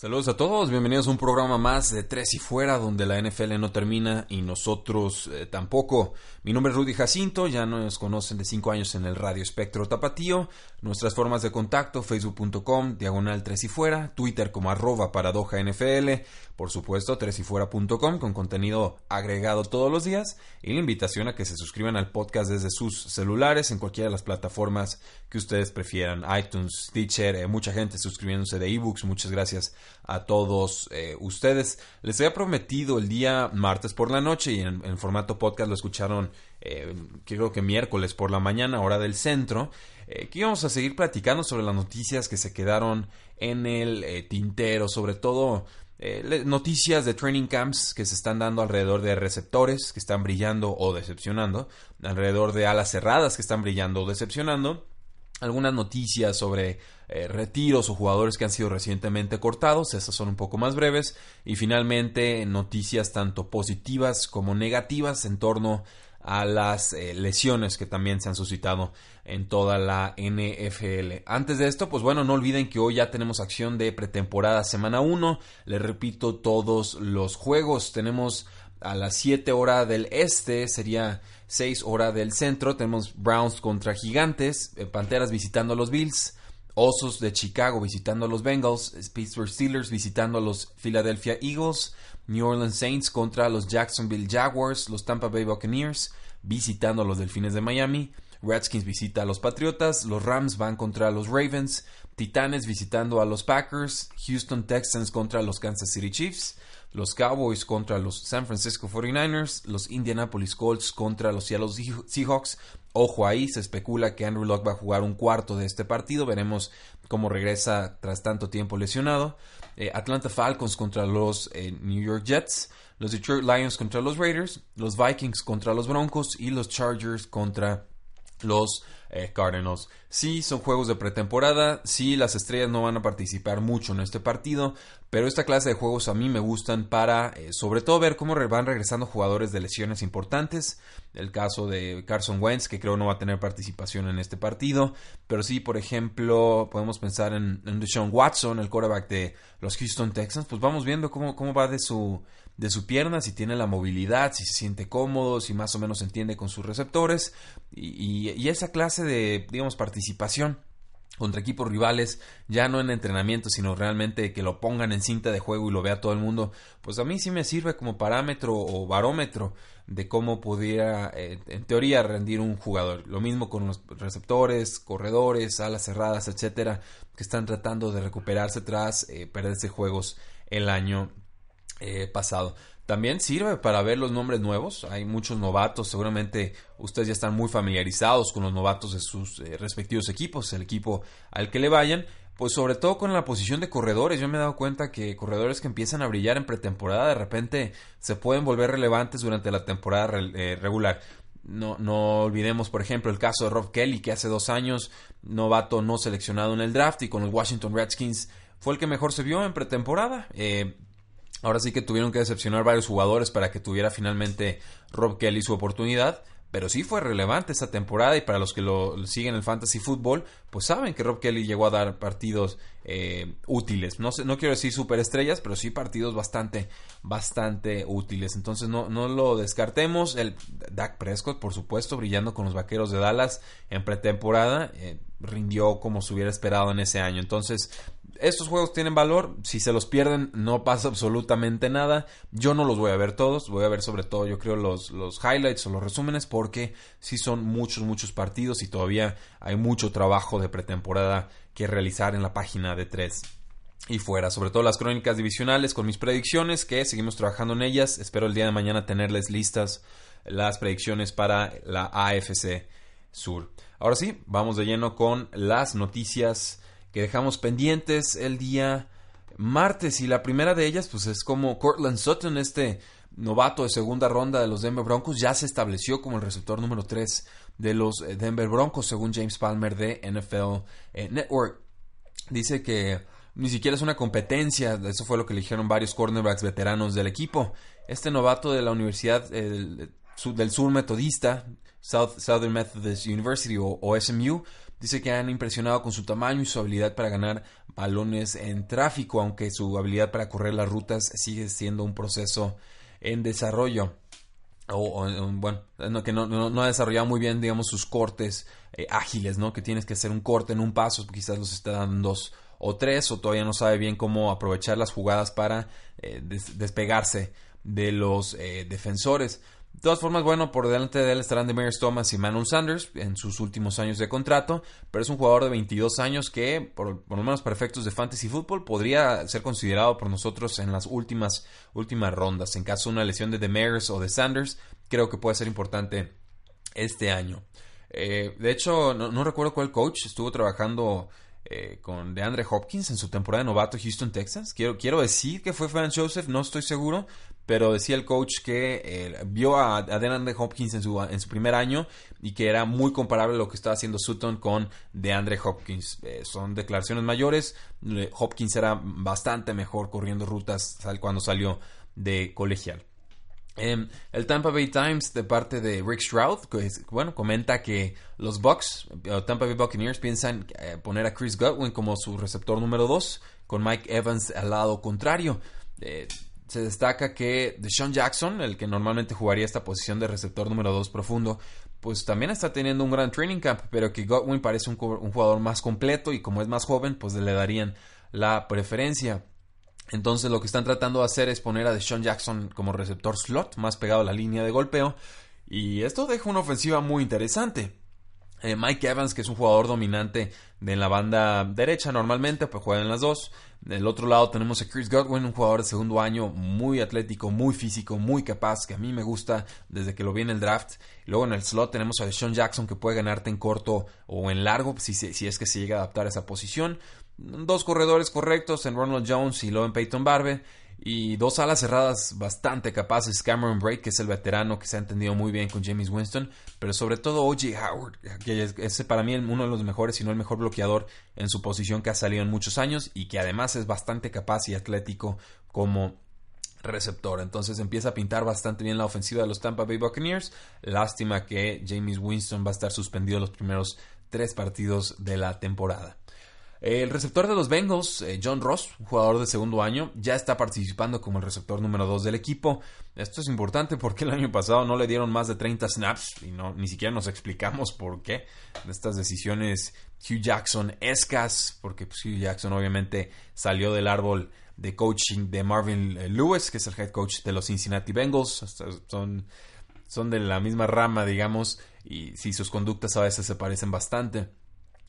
Saludos a todos, bienvenidos a un programa más de Tres y Fuera, donde la NFL no termina y nosotros eh, tampoco. Mi nombre es Rudy Jacinto, ya nos conocen de 5 años en el Radio Espectro Tapatío. Nuestras formas de contacto, facebook.com, diagonal Tres y Fuera, Twitter como arroba paradoja NFL, por supuesto, tresyfuera.com con contenido agregado todos los días y la invitación a que se suscriban al podcast desde sus celulares en cualquiera de las plataformas que ustedes prefieran, iTunes, Stitcher, eh, mucha gente suscribiéndose de ebooks, muchas gracias a todos eh, ustedes. Les había prometido el día martes por la noche y en, formato podcast lo escucharon eh, creo que miércoles por la mañana, hora del centro, eh, que íbamos a seguir platicando sobre las noticias que se quedaron en el tintero, sobre todo noticias de training camps que se están dando alrededor de receptores que están brillando o decepcionando, alrededor de alas cerradas que están brillando o decepcionando. Algunas noticias sobre eh, retiros o jugadores que han sido recientemente cortados, esas son un poco más breves, y finalmente noticias tanto positivas como negativas en torno a las eh, lesiones que también se han suscitado en toda la NFL. Antes de esto, pues bueno, no olviden que hoy ya tenemos acción de pretemporada semana 1. Les repito, todos los juegos tenemos a las 7 horas del este, sería 6 horas del centro. Tenemos Browns contra Gigantes, eh, Panteras visitando a los Bills, Osos de Chicago visitando a los Bengals, Pittsburgh Steelers visitando a los Philadelphia Eagles, New Orleans Saints contra los Jacksonville Jaguars, los Tampa Bay Buccaneers visitando a los Delfines de Miami, Redskins visita a los Patriotas, los Rams van contra los Ravens, Titanes visitando a los Packers, Houston Texans contra los Kansas City Chiefs, los Cowboys contra los San Francisco 49ers, los Indianapolis Colts contra los Seattle Seahawks. Ojo ahí, se especula que Andrew Locke va a jugar un cuarto de este partido. Veremos cómo regresa tras tanto tiempo lesionado. Eh, Atlanta Falcons contra los eh, New York Jets. Los Detroit Lions contra los Raiders. Los Vikings contra los Broncos. Y los Chargers contra los eh, Cardinals. Sí, son juegos de pretemporada, sí, las estrellas no van a participar mucho en este partido, pero esta clase de juegos a mí me gustan para, sobre todo, ver cómo van regresando jugadores de lesiones importantes. El caso de Carson Wentz, que creo no va a tener participación en este partido, pero sí, por ejemplo, podemos pensar en, en Deshaun Watson, el quarterback de los Houston Texans, pues vamos viendo cómo, cómo va de su de su pierna, si tiene la movilidad, si se siente cómodo, si más o menos entiende con sus receptores y, y, esa clase de, digamos, participación contra equipos rivales, ya no en entrenamiento, sino realmente que lo pongan en cinta de juego y lo vea todo el mundo, pues a mí sí me sirve como parámetro o barómetro de cómo pudiera, eh, en teoría, rendir un jugador. Lo mismo con los receptores, corredores, alas cerradas, etcétera, que están tratando de recuperarse tras eh, perderse juegos el año eh, pasado. También sirve para ver los nombres nuevos. Hay muchos novatos. Seguramente ustedes ya están muy familiarizados con los novatos de sus eh, respectivos equipos, el equipo al que le vayan. Pues sobre todo con la posición de corredores. Yo me he dado cuenta que corredores que empiezan a brillar en pretemporada de repente se pueden volver relevantes durante la temporada eh, regular. No, no, olvidemos, por ejemplo, el caso de Rob Kelly, que hace dos años, novato no seleccionado en el draft y con los Washington Redskins fue el que mejor se vio en pretemporada. Eh, Ahora sí que tuvieron que decepcionar varios jugadores para que tuviera finalmente Rob Kelly su oportunidad. Pero sí fue relevante esta temporada y para los que lo siguen el fantasy fútbol, pues saben que Rob Kelly llegó a dar partidos eh, útiles. No, no quiero decir superestrellas, pero sí partidos bastante, bastante útiles. Entonces no, no lo descartemos. El Dak Prescott, por supuesto, brillando con los Vaqueros de Dallas en pretemporada, eh, rindió como se hubiera esperado en ese año. Entonces estos juegos tienen valor, si se los pierden no pasa absolutamente nada. Yo no los voy a ver todos, voy a ver sobre todo yo creo los, los highlights o los resúmenes porque sí son muchos, muchos partidos y todavía hay mucho trabajo de pretemporada que realizar en la página de 3 y fuera, sobre todo las crónicas divisionales con mis predicciones que seguimos trabajando en ellas. Espero el día de mañana tenerles listas las predicciones para la AFC Sur. Ahora sí, vamos de lleno con las noticias que dejamos pendientes el día martes y la primera de ellas pues es como Cortland Sutton, este novato de segunda ronda de los Denver Broncos, ya se estableció como el receptor número 3 de los eh, Denver Broncos según James Palmer de NFL eh, Network. Dice que ni siquiera es una competencia, eso fue lo que le dijeron varios cornerbacks veteranos del equipo. Este novato de la Universidad del Sur Metodista, Southern Methodist University o, SMU, dice que han impresionado con su tamaño y su habilidad para ganar balones en tráfico, aunque su habilidad para correr las rutas sigue siendo un proceso en desarrollo. O, bueno, que no, ha desarrollado muy bien, digamos, sus cortes eh, ágiles, ¿no? Que tienes que hacer un corte en un paso, quizás los está dando dos o tres, o todavía no sabe bien cómo aprovechar las jugadas para eh, despegarse de los eh, defensores. De todas formas, bueno, por delante de él estarán Demarius Thomas y Manuel Sanders en sus últimos años de contrato, pero es un jugador de 22 años que, por, lo menos para efectos de fantasy football, podría ser considerado por nosotros en las últimas, últimas rondas. En caso de una lesión de Demarius o de Sanders, creo que puede ser importante este año. Eh, de hecho, no, no recuerdo cuál coach estuvo trabajando eh, con DeAndre Hopkins en su temporada de novato Houston, Texas. Quiero, decir que fue Frank Joseph, no estoy seguro, pero decía el coach que eh, vio a, DeAndre Hopkins en su, en su primer año y que era muy comparable a lo que estaba haciendo Sutton con DeAndre Hopkins. Eh, son declaraciones mayores. Hopkins era bastante mejor corriendo rutas cuando salió de colegial. Em, el Tampa Bay Times, de parte de Rick Stroud, bueno, comenta que los Bucks, Tampa Bay Buccaneers, piensan eh, poner a Chris Godwin como su receptor número 2, con Mike Evans al lado contrario. Eh, se destaca que Deshaun Jackson, el que normalmente jugaría esta posición de receptor número 2 profundo, pues también está teniendo un gran training camp, pero que Godwin parece un jugador más completo y como es más joven, pues le darían la preferencia. Entonces lo que están tratando de hacer es poner a Deshaun Jackson como receptor slot, más pegado a la línea de golpeo. Y esto deja una ofensiva muy interesante. Eh, Mike Evans, que es un jugador dominante de la banda derecha normalmente, pues juega en las dos. Del otro lado tenemos a Chris Godwin, un jugador de segundo año muy atlético, muy físico, muy capaz, que a mí me gusta desde que lo vi en el draft. Luego en el slot tenemos a Deshaun Jackson, que puede ganarte en corto o en largo, si, si es que se llega a adaptar a esa posición dos corredores correctos en Ronald Jones y luego en Peyton Barbe. Y dos alas cerradas bastante capaces. Cameron Braid, que es el veterano que se ha entendido muy bien con James Winston. Pero sobre todo O.J. Howard, que es, para mí uno de los mejores, si no el mejor bloqueador en su posición que ha salido en muchos años. Y que además es bastante capaz y atlético como receptor. Entonces empieza a pintar bastante bien la ofensiva de los Tampa Bay Buccaneers. Lástima que James Winston va a estar suspendido los primeros tres partidos de la temporada. El receptor de los Bengals, eh, John Ross, jugador de segundo año, ya está participando como el receptor número 2 del equipo. Esto es importante porque el año pasado no le dieron más de 30 snaps y no, ni siquiera nos explicamos por qué. Estas decisiones Hugh Jackson escas, porque pues, Hugh Jackson obviamente salió del árbol de coaching de Marvin eh, Lewis, que es el head coach de los Cincinnati Bengals. Son, son de la misma rama, digamos, y si sus conductas a veces se parecen bastante.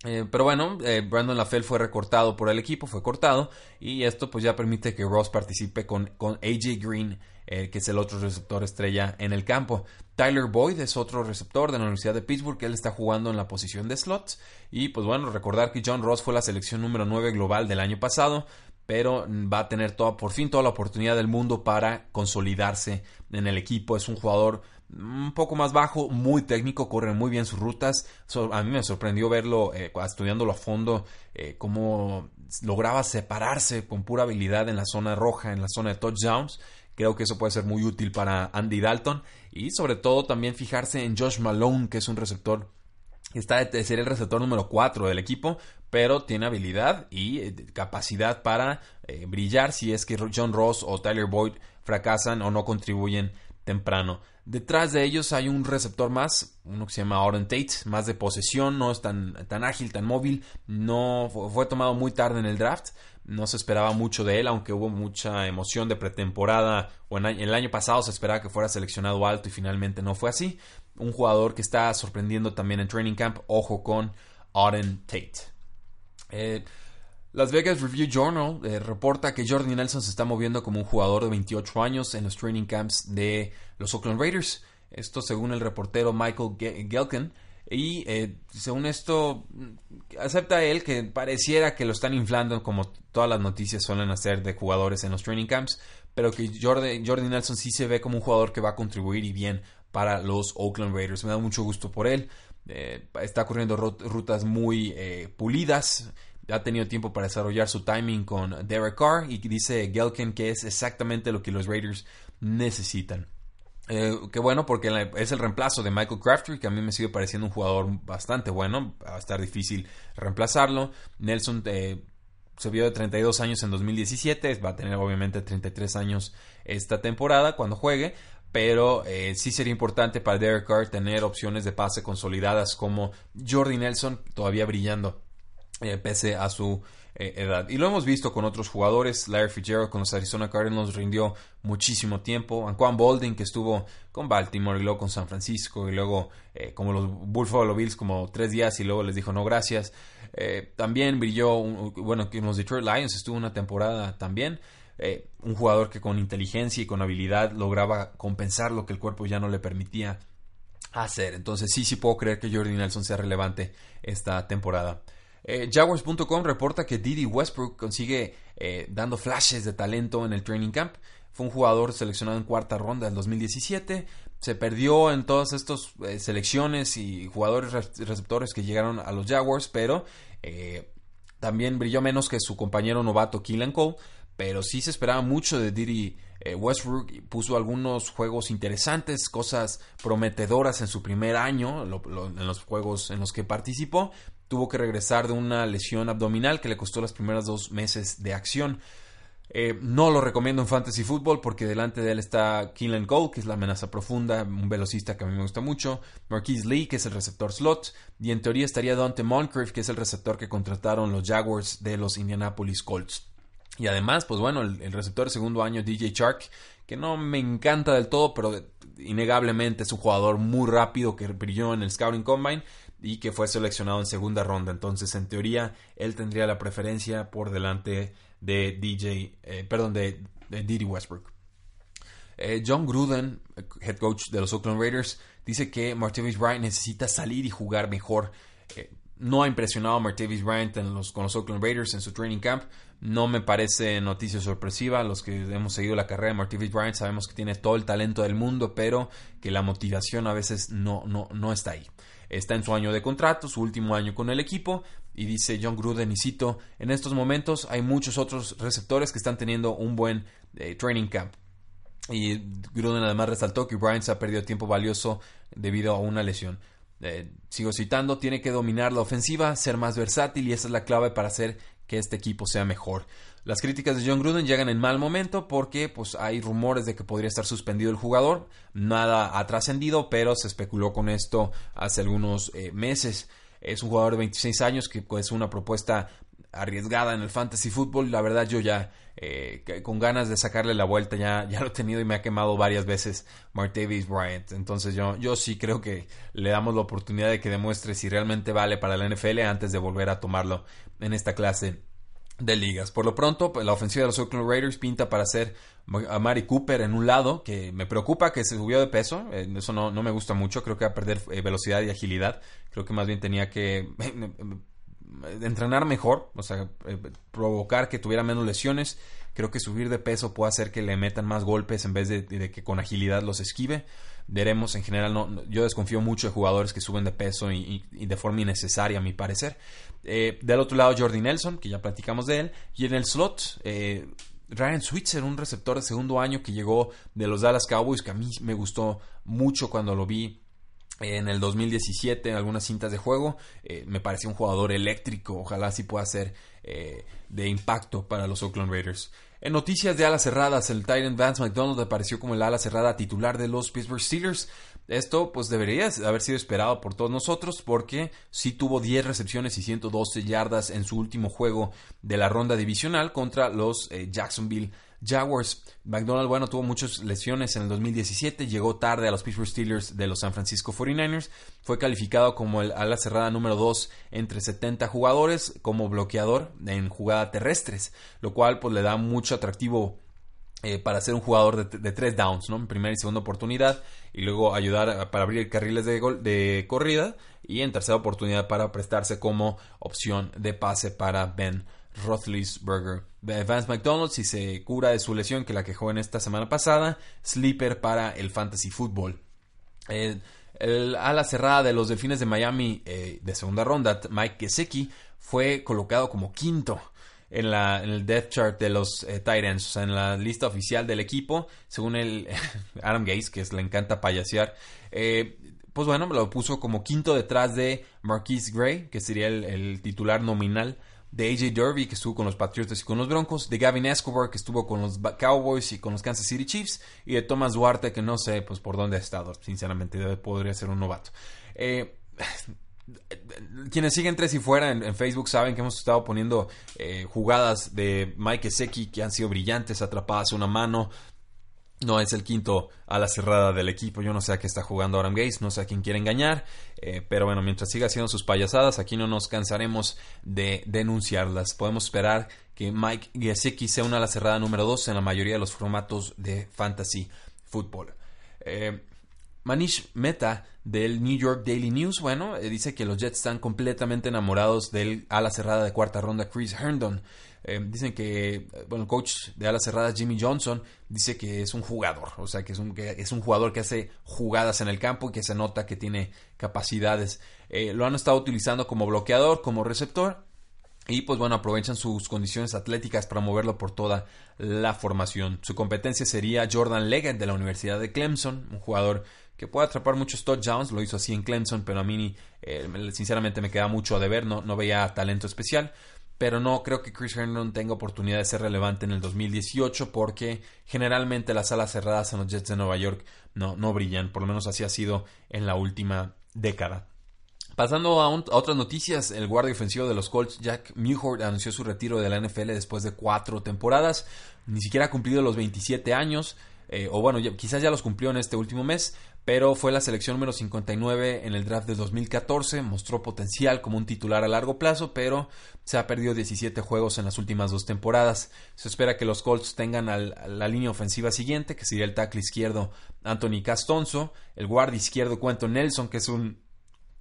Eh, pero bueno, eh, Brandon LaFell fue recortado por el equipo, fue cortado, y esto pues ya permite que Ross participe con, con AJ Green, eh, que es el otro receptor estrella en el campo. Tyler Boyd es otro receptor de la Universidad de Pittsburgh, que él está jugando en la posición de slots. Y pues bueno, recordar que John Ross fue la selección número 9 global del año pasado, pero va a tener toda, por fin toda la oportunidad del mundo para consolidarse en el equipo. Es un jugador un poco más bajo, muy técnico, corre muy bien sus rutas. a mí me sorprendió verlo eh, estudiándolo a fondo, eh, cómo lograba separarse con pura habilidad en la zona roja, en la zona de touchdowns. Creo que eso puede ser muy útil para Andy Dalton y sobre todo también fijarse en Josh Malone, que es un receptor está de ser el receptor número 4 del equipo, pero tiene habilidad y eh, capacidad para brillar si es que John Ross o Tyler Boyd fracasan o no contribuyen temprano. Detrás de ellos hay un receptor más, uno que se llama Oren Tate, más de posesión, no es tan, tan ágil, tan móvil, no fue, tomado muy tarde en el draft, no se esperaba mucho de él, aunque hubo mucha emoción de pretemporada, o en el año pasado se esperaba que fuera seleccionado alto y finalmente no fue así. Un jugador que está sorprendiendo también en training camp, ojo con Oren Tate. Eh, las Vegas Review Journal eh, reporta que Jordan Nelson se está moviendo como un jugador de 28 años en los training camps de los Oakland Raiders. Esto según el reportero Michael Gelkin. Y eh, según esto, acepta él que pareciera que lo están inflando como todas las noticias suelen hacer de jugadores en los training camps, pero que Jordi, Jordi Nelson sí se ve como un jugador que va a contribuir y bien para los Oakland Raiders. Me da mucho gusto por él. Eh, está corriendo rutas muy pulidas. Ha tenido tiempo para desarrollar su timing con Derek Carr y dice Gelkin que es exactamente lo que los Raiders necesitan. Eh, qué bueno porque es el reemplazo de Michael Crafter, que a mí me sigue pareciendo un jugador bastante bueno. Va a estar difícil reemplazarlo. Nelson se vio de 32 años en 2017. Va a tener obviamente 33 años esta temporada cuando juegue pero eh, sí sería importante para Derek Carr tener opciones de pase consolidadas como Jordi Nelson todavía brillando eh, pese a su eh, edad. Y lo hemos visto con otros jugadores, Larry Fitzgerald con los Arizona Cardinals rindió muchísimo tiempo, Anquan Bolding que estuvo con Baltimore y luego con San Francisco y luego como los Buffalo Bills como tres días y luego les dijo no gracias. también brilló, bueno, que los Detroit Lions estuvo una temporada también. Eh, un jugador que con inteligencia y con habilidad lograba compensar lo que el cuerpo ya no le permitía hacer. Entonces sí, sí puedo creer que Jordi Nelson sea relevante esta temporada. Eh, Jaguars.com reporta que Didi Westbrook consigue eh, dando flashes de talento en el training camp. Fue un jugador seleccionado en cuarta ronda del 2017. Se perdió en todas estas selecciones y jugadores receptores que llegaron a los Jaguars, pero también brilló menos que su compañero novato Keelan Cole pero sí se esperaba mucho de eh, Westbrook. Puso algunos juegos interesantes, cosas prometedoras en su primer año, en los juegos en los que participó. Tuvo que regresar de una lesión abdominal que le costó los primeros dos meses de acción. Eh, no lo recomiendo en Fantasy Football porque delante de él está Keelan Cole, que es la amenaza profunda, un velocista que a mí me gusta mucho, Marquise Lee, que es el receptor slot, y en teoría estaría Dante Moncrief, que es el receptor que contrataron los Jaguars de los Indianapolis Colts. Y además, pues bueno, el, receptor de segundo año, DJ Shark, que no me encanta del todo, pero innegablemente es un jugador muy rápido que brilló en el Scouting Combine y que fue seleccionado en segunda ronda. Entonces, en teoría, él tendría la preferencia por delante de DJ, eh, perdón, de, Didi Westbrook. Eh, John Gruden, head coach de los Oakland Raiders, dice que Martavis Bryant necesita salir y jugar mejor. Eh, no ha impresionado a Martavis Bryant con los Oakland Raiders en su training camp. No me parece noticia sorpresiva. Los que hemos seguido la carrera de Martavis Bryant sabemos que tiene todo el talento del mundo, pero que la motivación a veces no, no, no está ahí. Está en su año de contrato, su último año con el equipo, y dice John Gruden y cito, en estos momentos hay muchos otros receptores que están teniendo un buen eh, training camp. Y Gruden además resaltó que Bryant se ha perdido tiempo valioso debido a una lesión. Eh, sigo citando, tiene que dominar la ofensiva, ser más versátil y esa es la clave para hacer que este equipo sea mejor. Las críticas de John Gruden llegan en mal momento porque pues, hay rumores de que podría estar suspendido el jugador. Nada ha trascendido, pero se especuló con esto hace algunos eh, meses. Es un jugador de 26 años que es pues, una propuesta arriesgada en el fantasy fútbol. La verdad yo ya eh, con ganas de sacarle la vuelta ya, ya lo he tenido y me ha quemado varias veces Martavis Bryant. Entonces yo, yo sí creo que le damos la oportunidad de que demuestre si realmente vale para la NFL antes de volver a tomarlo en esta clase de ligas. Por lo pronto, pues, la ofensiva de los Oakland Raiders pinta para hacer a Mari Cooper en un lado, que me preocupa que se subió de peso, eso no, no, me gusta mucho, creo que va a perder eh, velocidad y agilidad, creo que más bien tenía que entrenar mejor, o sea, eh, provocar que tuviera menos lesiones. Creo que subir de peso puede hacer que le metan más golpes en vez de, que con agilidad los esquive. Veremos, en general, no, yo desconfío mucho de jugadores que suben de peso y, de forma innecesaria, a mi parecer. Eh, del otro lado, Jordi Nelson, que ya platicamos de él. Y en el slot, eh, Ryan Switzer, un receptor de segundo año que llegó de los Dallas Cowboys, que a mí me gustó mucho cuando lo vi en el 2017 en algunas cintas de juego. Eh, me pareció un jugador eléctrico. Ojalá sí pueda ser de impacto para los Oakland Raiders. En noticias de alas cerradas, el Titan Vance McDonald apareció como el ala cerrada titular de los Pittsburgh Steelers. Esto pues debería haber sido esperado por todos nosotros porque sí tuvo 10 recepciones y 112 yardas en su último juego de la ronda divisional contra los eh, Jacksonville Jaguars. McDonald, bueno, tuvo muchas lesiones en el 2017, llegó tarde a los Pittsburgh Steelers de los San Francisco 49ers, fue calificado como el ala cerrada número 2 entre 70 jugadores como bloqueador en jugada terrestres, lo cual pues le da mucho atractivo para ser un jugador de, tres downs, ¿no? En primera y segunda oportunidad, y luego ayudar para abrir carriles de, de corrida, y en tercera oportunidad para prestarse como opción de pase para Ben Roethlisberger. Vance McDonald, si se cura de su lesión que la quejó en esta semana pasada, sleeper para el fantasy football. El, ala cerrada de los Delfines de Miami eh, de segunda ronda, Mike Gesicki, fue colocado como quinto en, la, en el depth chart de los eh, Titans, o sea, en la lista oficial del equipo, según el Adam Gaze, que le encanta payasear. Eh, pues bueno, lo puso como quinto detrás de Marquise Gray, que sería el titular nominal de AJ Derby, que estuvo con los Patriotas y con los Broncos, de Gavin Escobar, que estuvo con los Cowboys y con los Kansas City Chiefs, y de Thomas Duarte, que no sé pues por dónde ha estado, sinceramente, podría ser un novato. Eh, quienes siguen tres y fuera en, Facebook saben que hemos estado poniendo eh, jugadas de Mike Seki que han sido brillantes, atrapadas a una mano, no es el quinto a la cerrada del equipo. Yo no sé a qué está jugando Aram Gates, no sé a quién quiere engañar. Eh, pero bueno, mientras siga haciendo sus payasadas, aquí no nos cansaremos de denunciarlas. Podemos esperar que Mike Gesicki sea una a la cerrada número 2 en la mayoría de los formatos de fantasy football. Eh, Manish Meta del New York Daily News, bueno, eh, dice que los Jets están completamente enamorados del ala cerrada de cuarta ronda Chris Herndon. Eh, dicen que, bueno, el coach de alas cerradas Jimmy Johnson dice que es un jugador, o sea, que es un, que es un jugador que hace jugadas en el campo y que se nota que tiene capacidades. Eh, lo han estado utilizando como bloqueador, como receptor. Y pues bueno, aprovechan sus condiciones atléticas para moverlo por toda la formación. Su competencia sería Jordan Leggett de la Universidad de Clemson, un jugador que puede atrapar muchos touchdowns, lo hizo así en Clemson, pero a mí eh, sinceramente me queda mucho a deber, no, no veía talento especial pero no creo que Chris Herndon tenga oportunidad de ser relevante en el 2018 porque generalmente las alas cerradas en los Jets de Nueva York no, no brillan, por lo menos así ha sido en la última década. Pasando a, otras noticias, el guardia ofensivo de los Colts, Jack Mewhort, anunció su retiro de la NFL después de cuatro temporadas. Ni siquiera ha cumplido los 27 años, eh, o bueno, quizás ya los cumplió en este último mes, pero fue la selección número 59 en el draft de 2014, mostró potencial como un titular a largo plazo, pero se ha perdido 17 juegos en las últimas dos temporadas. Se espera que los Colts tengan la línea ofensiva siguiente, que sería el tackle izquierdo Anthony Castonzo, el guardia izquierdo Cuento Nelson, que es un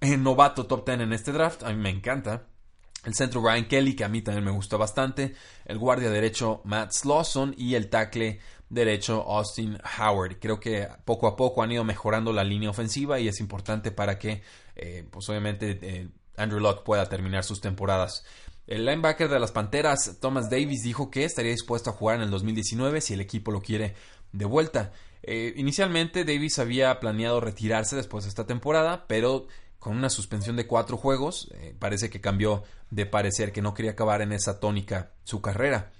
eh, novato top 10 en este draft, a mí me encanta. El centro Brian Kelly, que a mí también me gustó bastante. El guardia derecho Matt Slauson y el tackle derecho Austin Howard. Creo que poco a poco han ido mejorando la línea ofensiva y es importante para que, eh, pues obviamente, eh, Andrew Locke pueda terminar sus temporadas. El linebacker de las Panteras, Thomas Davis, dijo que estaría dispuesto a jugar en el 2019 si el equipo lo quiere de vuelta. Eh, inicialmente Davis había planeado retirarse después de esta temporada, pero con una suspensión de cuatro juegos, parece que cambió de parecer que no quería acabar en esa tónica su carrera.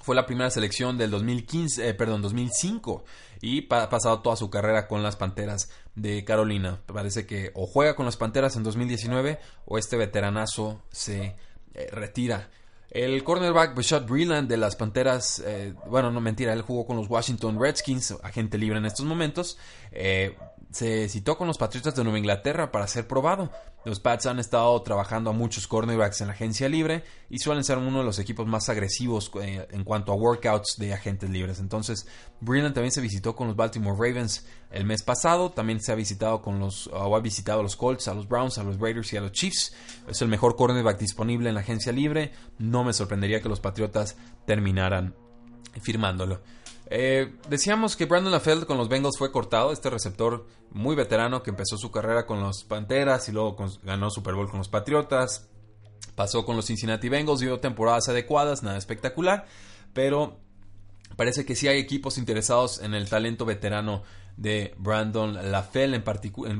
Fue la primera selección del 2015, eh, perdón, 2005 y ha pasado toda su carrera con las Panteras de Carolina. Parece que o juega con las Panteras en 2019 o este veteranazo se eh, retira. El cornerback Bashad Breland de las Panteras, eh, bueno, no mentira, él jugó con los Washington Redskins, agente libre en estos momentos se citó con los Patriotas de Nueva Inglaterra para ser probado. Los Pats han estado trabajando a muchos cornerbacks en la agencia libre y suelen ser uno de los equipos más agresivos eh, en cuanto a workouts de agentes libres. Entonces, Brilland también se visitó con los Baltimore Ravens el mes pasado. También se ha visitado con los, o ha visitado a los Colts, a los Browns, a los Raiders y a los Chiefs. Es el mejor cornerback disponible en la agencia libre. No me sorprendería que los Patriotas terminaran firmándolo. Eh, decíamos que Brandon LaFell con los Bengals fue cortado, este receptor muy veterano que empezó su carrera con los Panteras y luego ganó Super Bowl con los Patriotas, pasó con los Cincinnati Bengals, dio temporadas adecuadas, nada espectacular, pero parece que sí hay equipos interesados en el talento veterano de Brandon LaFell en,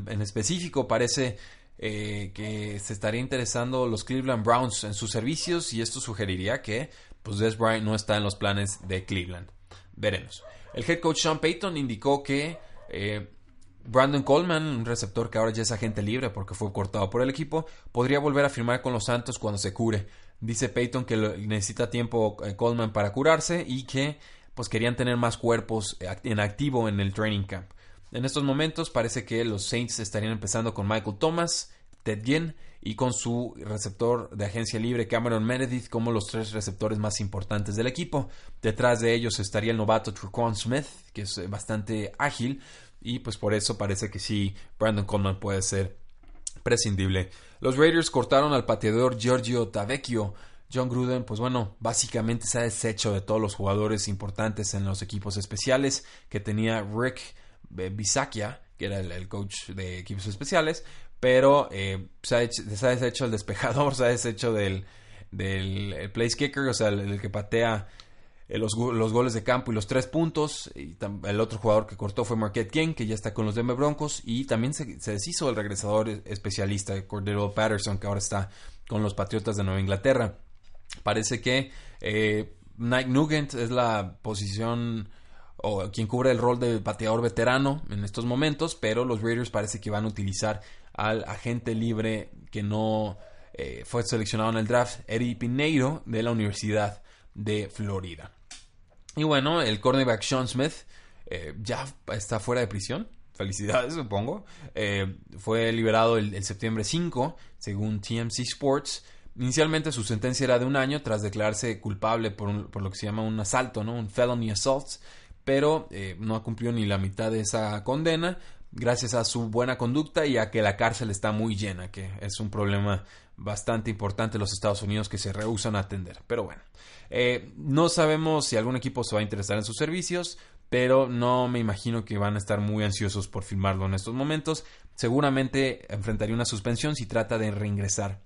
en, específico, parece eh, que se estaría interesando los Cleveland Browns en sus servicios y esto sugeriría que pues Des Bryant no está en los planes de Cleveland. Veremos. El head coach Sean Payton indicó que eh, Brandon Coleman, un receptor que ahora ya es agente libre porque fue cortado por el equipo, podría volver a firmar con los Santos cuando se cure. Dice Payton que necesita tiempo eh, Coleman para curarse y que pues querían tener más cuerpos en activo en el training camp. En estos momentos parece que los Saints estarían empezando con Michael Thomas, Ted Ginn y con su receptor de agencia libre Cameron Meredith como los tres receptores más importantes del equipo. Detrás de ellos estaría el novato Truquan Smith, que es bastante ágil y pues por eso parece que sí, Brandon Coleman puede ser prescindible. Los Raiders cortaron al pateador Giorgio Tavecchio. John Gruden, pues bueno, básicamente se ha deshecho de todos los jugadores importantes en los equipos especiales que tenía Rick Bisakia, que era el, coach de equipos especiales, pero eh, se, ha deshecho el despejador, se ha deshecho del, del place kicker, o sea, el, que patea eh, los, goles de campo y los tres puntos. El otro jugador que cortó fue Marquette King, que ya está con los Denver Broncos. Y también se, deshizo el regresador especialista, Cordero Patterson, que ahora está con los Patriotas de Nueva Inglaterra. Parece que eh, Nike Nugent es la posición o quien cubre el rol de pateador veterano en estos momentos, pero los Raiders parece que van a utilizar al agente libre que no eh, fue seleccionado en el draft, Eddie Pineiro, de la Universidad de Florida. Y bueno, el cornerback Sean Smith eh, ya está fuera de prisión. Felicidades, supongo. Eh, fue liberado el, septiembre 5, según TMC Sports. Inicialmente su sentencia era de un año tras declararse culpable por, lo que se llama un asalto, ¿no? un felony assault, pero no ha cumplido ni la mitad de esa condena gracias a su buena conducta y a que la cárcel está muy llena, que es un problema bastante importante en los Estados Unidos que se rehusan a atender. Pero bueno, eh, no sabemos si algún equipo se va a interesar en sus servicios, pero no me imagino que van a estar muy ansiosos por firmarlo en estos momentos. Seguramente enfrentaría una suspensión si trata de reingresar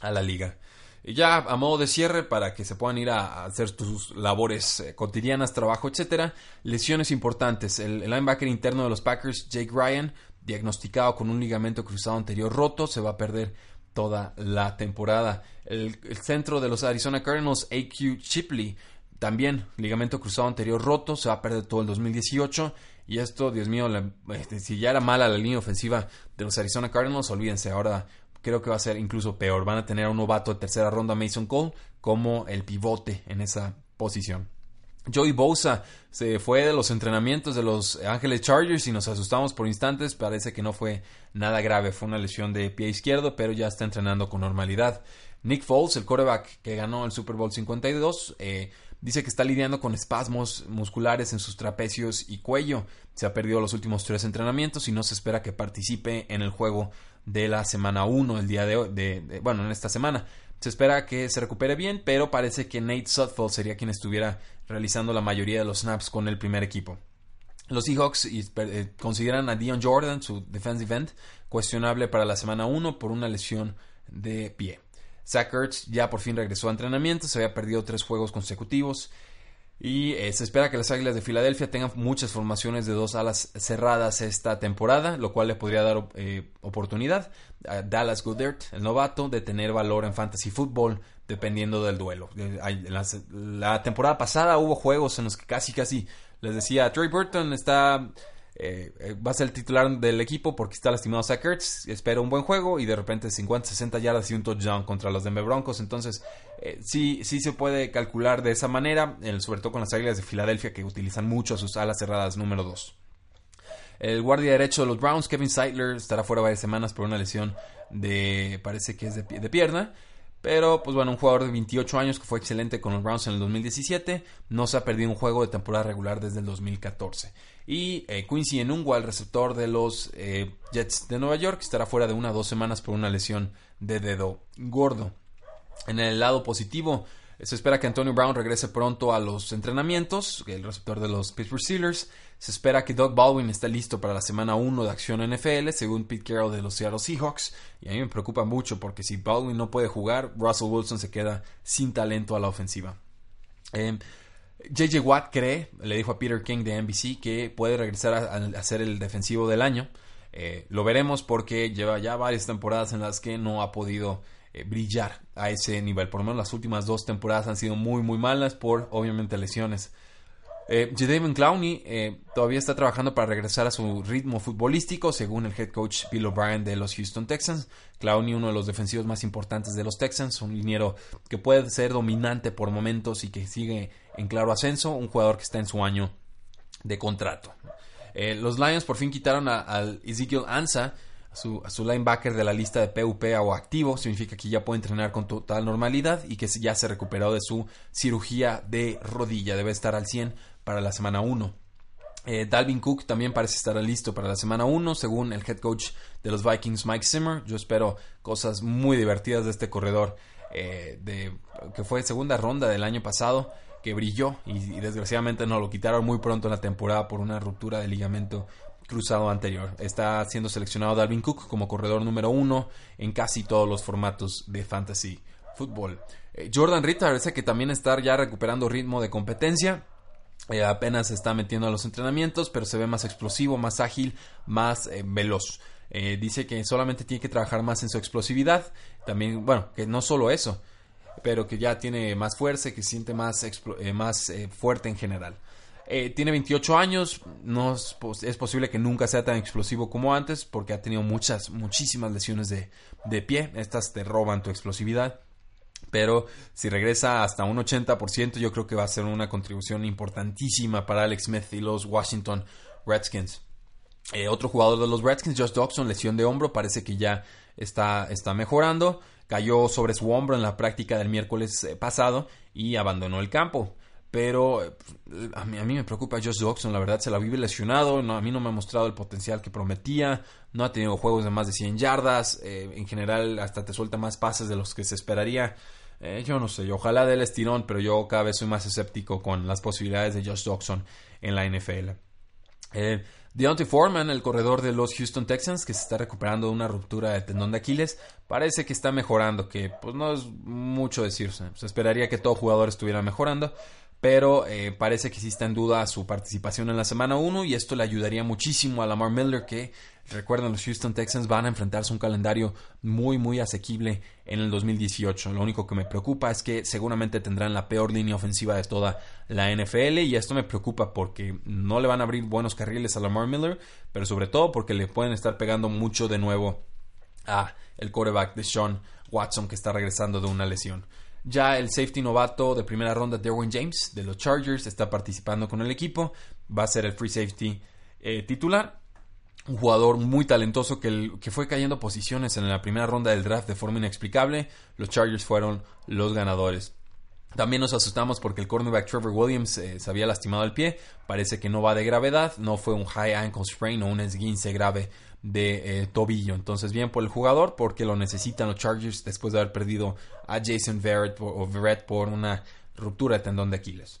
a la liga. Y ya a modo de cierre, para que se puedan ir a, hacer sus labores eh, cotidianas, trabajo, etcétera, lesiones importantes. El, linebacker interno de los Packers, Jake Ryan, diagnosticado con un ligamento cruzado anterior roto, se va a perder toda la temporada. El, centro de los Arizona Cardinals, AQ Chipley, también ligamento cruzado anterior roto, se va a perder todo el 2018. Y esto, Dios mío, este, si ya era mala la línea ofensiva de los Arizona Cardinals, olvídense, ahora creo que va a ser incluso peor. Van a tener a un novato de tercera ronda, Mason Cole, como el pivote en esa posición. Joey Bosa se fue de los entrenamientos de los Ángeles Chargers y nos asustamos por instantes. Parece que no fue nada grave, fue una lesión de pie izquierdo, pero ya está entrenando con normalidad. Nick Foles, el quarterback que ganó el Super Bowl 52, eh, dice que está lidiando con espasmos musculares en sus trapecios y cuello. Se ha perdido los últimos tres entrenamientos y no se espera que participe en el juego de la semana 1, el día de hoy, de, bueno, en esta semana. Se espera que se recupere bien, pero parece que Nate Sutfield sería quien estuviera realizando la mayoría de los snaps con el primer equipo. Los Seahawks eh, consideran a Dion Jordan, su defensive end, cuestionable para la semana 1 por una lesión de pie. Zach Ertz ya por fin regresó a entrenamiento, se había perdido tres juegos consecutivos. Y eh, se espera que las Águilas de Filadelfia tengan muchas formaciones de dos alas cerradas esta temporada, lo cual le podría dar eh, oportunidad a Dallas Goodert, el novato, de tener valor en fantasy football dependiendo del duelo. Eh, la, la temporada pasada hubo juegos en los que casi casi les decía Trey Burton está eh, eh, va a ser el titular del equipo porque está lastimado Zach Ertz, espera un buen juego y de repente 50, 60 yardas y un touchdown contra los Denver Broncos. Entonces, eh, sí, sí se puede calcular de esa manera, sobre todo con las Águilas de Filadelfia que utilizan mucho sus alas cerradas número 2. El guardia derecho de los Browns, Kevin Seidler, estará fuera varias semanas por una lesión de, parece que es de, de pierna. Pero, pues bueno, un jugador de 28 años que fue excelente con los Browns en el 2017, no se ha perdido un juego de temporada regular desde el 2014. Y eh, Quincy Enungwa, el receptor de los eh, Jets de Nueva York, estará fuera de una o dos semanas por una lesión de dedo gordo. En el lado positivo, se espera que Antonio Brown regrese pronto a los entrenamientos, el receptor de los Pittsburgh Steelers. Se espera que Doug Baldwin esté listo para la semana 1 de acción NFL, según Pete Carroll de los Seattle Seahawks. Y a mí me preocupa mucho porque si Baldwin no puede jugar, Russell Wilson se queda sin talento a la ofensiva. Eh, JJ Watt cree, le dijo a Peter King de NBC, que puede regresar a, ser el defensivo del año. Eh, lo veremos porque lleva ya varias temporadas en las que no ha podido eh, brillar a ese nivel. Por lo menos las últimas dos temporadas han sido muy, muy malas por, obviamente, lesiones. Eh, Jadavion Clowney eh, todavía está trabajando para regresar a su ritmo futbolístico, según el head coach Bill O'Brien de los Houston Texans. Clowney, uno de los defensivos más importantes de los Texans, un liniero que puede ser dominante por momentos y que sigue en claro ascenso, un jugador que está en su año de contrato. Eh, los Lions por fin quitaron al Ezekiel Ansa, su, a su linebacker de la lista de PUP o activo, significa que ya puede entrenar con total normalidad y que ya se recuperó de su cirugía de rodilla, debe estar al 100 para la semana 1. Eh, Dalvin Cook también parece estar listo para la semana 1, según el head coach de los Vikings, Mike Zimmer. Yo espero cosas muy divertidas de este corredor, eh, de, que fue segunda ronda del año pasado, que brilló y, desgraciadamente no lo quitaron muy pronto en la temporada por una ruptura de ligamento cruzado anterior. Está siendo seleccionado Dalvin Cook como corredor número uno en casi todos los formatos de fantasy fútbol. Eh, Jordan Reed parece que también está ya recuperando ritmo de competencia. Eh, apenas se está metiendo a los entrenamientos, pero se ve más explosivo, más ágil, más eh, veloz. dice que solamente tiene que trabajar más en su explosividad. También, bueno, que no solo eso, pero que ya tiene más fuerza y que se siente más, más fuerte en general. Eh, tiene 28 años, no es, posible que nunca sea tan explosivo como antes porque ha tenido muchas, muchísimas lesiones de, de pie. Estas te roban tu explosividad. Pero si regresa hasta un 80%, yo creo que va a ser una contribución importantísima para Alex Smith y los Washington Redskins. Eh, otro jugador de los Redskins, Josh Dawson, lesión de hombro, parece que ya está, está mejorando. Cayó sobre su hombro en la práctica del miércoles eh, pasado y abandonó el campo. Pero eh, a mí, a mí me preocupa Josh Dawson, la verdad se la vive lesionado, a mí no me ha mostrado el potencial que prometía, no ha tenido juegos de más de 100 yardas, eh, en general hasta te suelta más pases de los que se esperaría. Yo no sé, ojalá dé el estirón, pero yo cada vez soy más escéptico con las posibilidades de Josh Dawson en la NFL. Eh, Deontay Foreman, el corredor de los Houston Texans, que se está recuperando de una ruptura de tendón de Aquiles, parece que está mejorando, que pues no es mucho decirse. Se esperaría que todo jugador estuviera mejorando, pero eh, parece que sí en duda su participación en la semana 1 y esto le ayudaría muchísimo a Lamar Miller que recuerden los Houston Texans van a enfrentarse a un calendario muy muy asequible en el 2018 lo único que me preocupa es que seguramente tendrán la peor línea ofensiva de toda la NFL y esto me preocupa porque no le van a abrir buenos carriles a Lamar Miller pero sobre todo porque le pueden estar pegando mucho de nuevo a el quarterback de Sean Watson que está regresando de una lesión ya el safety novato de primera ronda, Derwin James, de los Chargers, está participando con el equipo. Va a ser el free safety eh, titular. Un jugador muy talentoso que, que, fue cayendo posiciones en la primera ronda del draft de forma inexplicable. Los Chargers fueron los ganadores. También nos asustamos porque el cornerback Trevor Williams eh, se había lastimado el pie. Parece que no va de gravedad. No fue un high ankle sprain o un esguince grave de eh, tobillo. Entonces, bien por el jugador, porque lo necesitan los Chargers después de haber perdido a Jason Verrett por, una ruptura de tendón de Aquiles.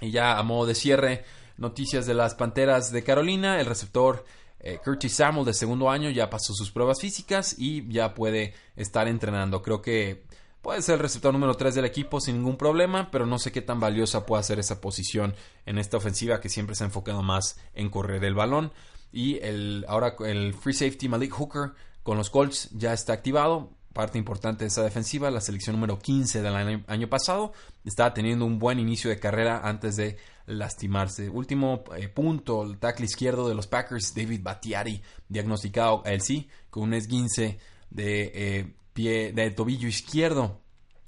Y ya a modo de cierre, noticias de las Panteras de Carolina. El receptor eh, Curtis Samuel de segundo año ya pasó sus pruebas físicas y ya puede estar entrenando. Creo que puede ser el receptor número 3 del equipo sin ningún problema, pero no sé qué tan valiosa puede ser esa posición en esta ofensiva que siempre se ha enfocado más en correr el balón. Y el, ahora el free safety Malik Hooker con los Colts ya está activado. Parte importante de esa defensiva, la selección número 15 del año, pasado, estaba teniendo un buen inicio de carrera antes de lastimarse. Último eh, punto, el tackle izquierdo de los Packers, David Battiari, diagnosticado a él sí, con un esguince de eh, pie, de tobillo izquierdo.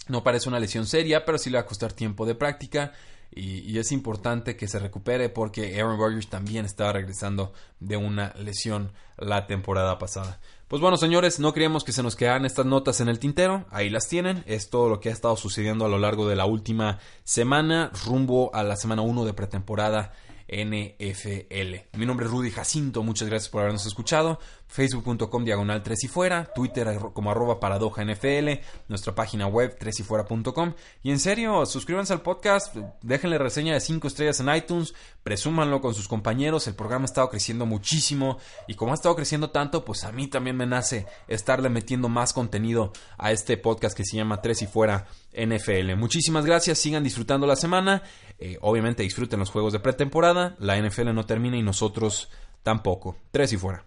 No parece una lesión seria, pero sí le va a costar tiempo de práctica y, es importante que se recupere porque Aaron Rodgers también estaba regresando de una lesión la temporada pasada. Pues bueno, señores, no queríamos que se nos quedaran estas notas en el tintero. Ahí las tienen. Es todo lo que ha estado sucediendo a lo largo de la última semana, rumbo a la semana 1 de pretemporada NFL. Mi nombre es Rudy Jacinto, muchas gracias por habernos escuchado. Facebook.com diagonal 3 y fuera, Twitter como arroba paradoja NFL, nuestra página web 3 y fuera.com. Y en serio, suscríbanse al podcast, déjenle reseña de 5 estrellas en iTunes, presúmanlo con sus compañeros. El programa ha estado creciendo muchísimo y como ha estado creciendo tanto, pues a mí también me nace estarle metiendo más contenido a este podcast que se llama 3 y fuera NFL. Muchísimas gracias, sigan disfrutando la semana. Eh, obviamente disfruten los juegos de pretemporada. La NFL no termina y nosotros tampoco. Tres y fuera.